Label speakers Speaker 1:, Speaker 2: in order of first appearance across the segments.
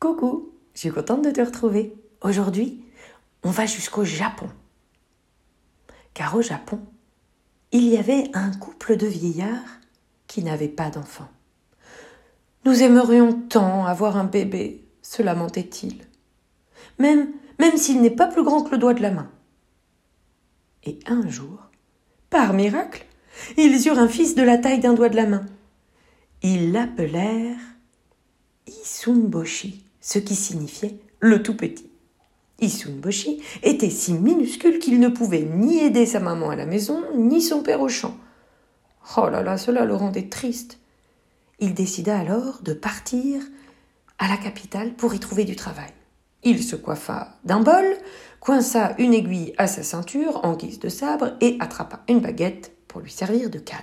Speaker 1: Coucou, je suis contente de te retrouver. Aujourd'hui, on va jusqu'au Japon. Car au Japon, il y avait un couple de vieillards qui n'avaient pas d'enfants. Nous aimerions tant avoir un bébé, se lamentait-il. Même, même s'il n'est pas plus grand que le doigt de la main. Et un jour, par miracle, ils eurent un fils de la taille d'un doigt de la main. Ils l'appelèrent Isunboshi, ce qui signifiait le tout petit. Isunboshi était si minuscule qu'il ne pouvait ni aider sa maman à la maison, ni son père au champ. Oh là là, cela le rendait triste. Il décida alors de partir à la capitale pour y trouver du travail. Il se coiffa d'un bol, coinça une aiguille à sa ceinture en guise de sabre et attrapa une baguette pour lui servir de canne.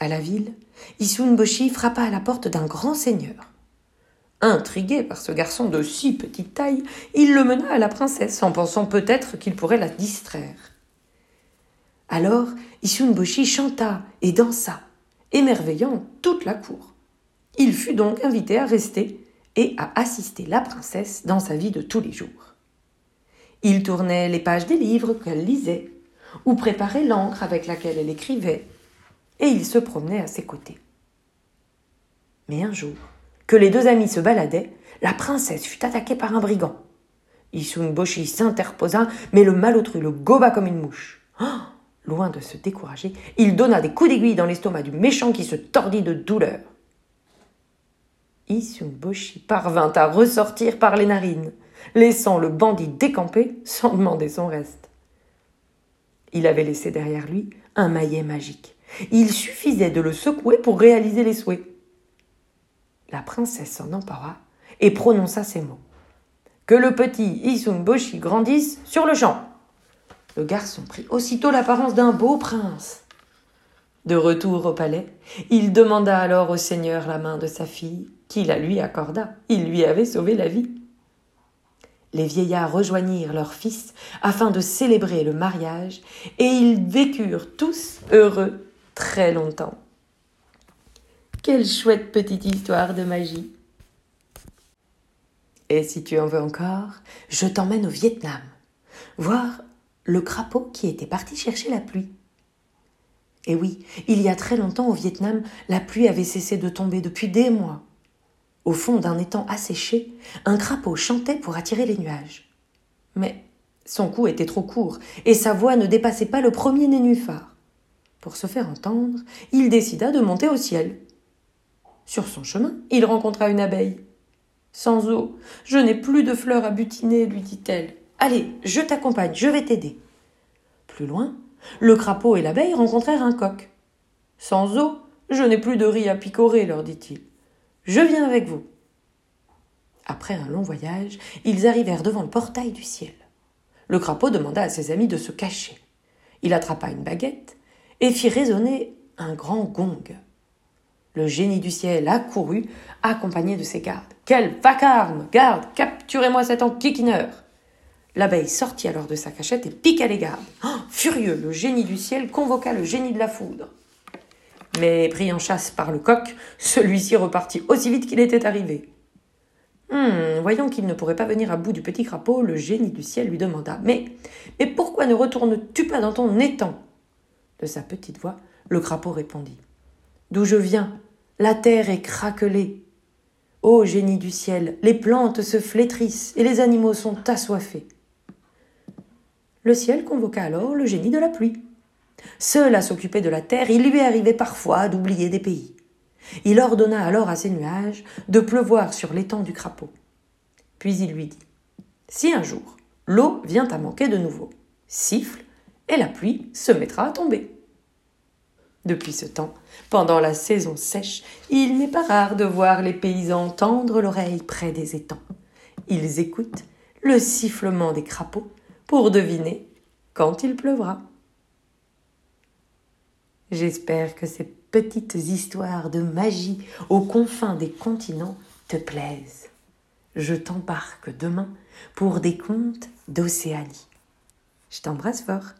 Speaker 1: À la ville, Isunboshi frappa à la porte d'un grand seigneur. Intrigué par ce garçon de si petite taille, il le mena à la princesse en pensant peut-être qu'il pourrait la distraire. Alors Isunboshi chanta et dansa, émerveillant toute la cour. Il fut donc invité à rester et à assister la princesse dans sa vie de tous les jours. Il tournait les pages des livres qu'elle lisait, ou préparait l'encre avec laquelle elle écrivait, et il se promenait à ses côtés. Mais un jour, que les deux amis se baladaient, la princesse fut attaquée par un brigand. Boshi s'interposa, mais le malotru le goba comme une mouche. Oh Loin de se décourager, il donna des coups d'aiguille dans l'estomac du méchant qui se tordit de douleur. Boshi parvint à ressortir par les narines, laissant le bandit décamper sans demander son reste. Il avait laissé derrière lui un maillet magique. Il suffisait de le secouer pour réaliser les souhaits princesse s'en empara et prononça ces mots. Que le petit Boshi grandisse sur le champ. Le garçon prit aussitôt l'apparence d'un beau prince. De retour au palais, il demanda alors au seigneur la main de sa fille, qui la lui accorda. Il lui avait sauvé la vie. Les vieillards rejoignirent leur fils afin de célébrer le mariage, et ils vécurent tous heureux très longtemps. Quelle chouette petite histoire de magie. Et si tu en veux encore, je t'emmène au Vietnam, voir le crapaud qui était parti chercher la pluie. Et oui, il y a très longtemps au Vietnam, la pluie avait cessé de tomber depuis des mois. Au fond d'un étang asséché, un crapaud chantait pour attirer les nuages. Mais son cou était trop court et sa voix ne dépassait pas le premier nénuphar. Pour se faire entendre, il décida de monter au ciel. Sur son chemin, il rencontra une abeille. Sans eau, je n'ai plus de fleurs à butiner, lui dit-elle. Allez, je t'accompagne, je vais t'aider. Plus loin, le crapaud et l'abeille rencontrèrent un coq. Sans eau, je n'ai plus de riz à picorer, leur dit-il. Je viens avec vous. Après un long voyage, ils arrivèrent devant le portail du ciel. Le crapaud demanda à ses amis de se cacher. Il attrapa une baguette et fit résonner un grand gong. Le génie du ciel accourut, accompagné de ses gardes. Quel vacarme Garde, capturez-moi cet enquiquineur L'abeille sortit alors de sa cachette et piqua les gardes. Oh, furieux, le génie du ciel convoqua le génie de la foudre. Mais pris en chasse par le coq, celui-ci repartit aussi vite qu'il était arrivé. Hmm, voyant qu'il ne pourrait pas venir à bout du petit crapaud, le génie du ciel lui demanda Mais, mais pourquoi ne retournes-tu pas dans ton étang? De sa petite voix, le crapaud répondit D'où je viens, la terre est craquelée. Ô génie du ciel, les plantes se flétrissent et les animaux sont assoiffés. Le ciel convoqua alors le génie de la pluie. Seul à s'occuper de la terre, il lui arrivait parfois d'oublier des pays. Il ordonna alors à ses nuages de pleuvoir sur l'étang du crapaud. Puis il lui dit Si un jour l'eau vient à manquer de nouveau, siffle et la pluie se mettra à tomber. Depuis ce temps, pendant la saison sèche, il n'est pas rare de voir les paysans tendre l'oreille près des étangs. Ils écoutent le sifflement des crapauds pour deviner quand il pleuvra. J'espère que ces petites histoires de magie aux confins des continents te plaisent. Je t'embarque demain pour des contes d'Océanie. Je t'embrasse fort.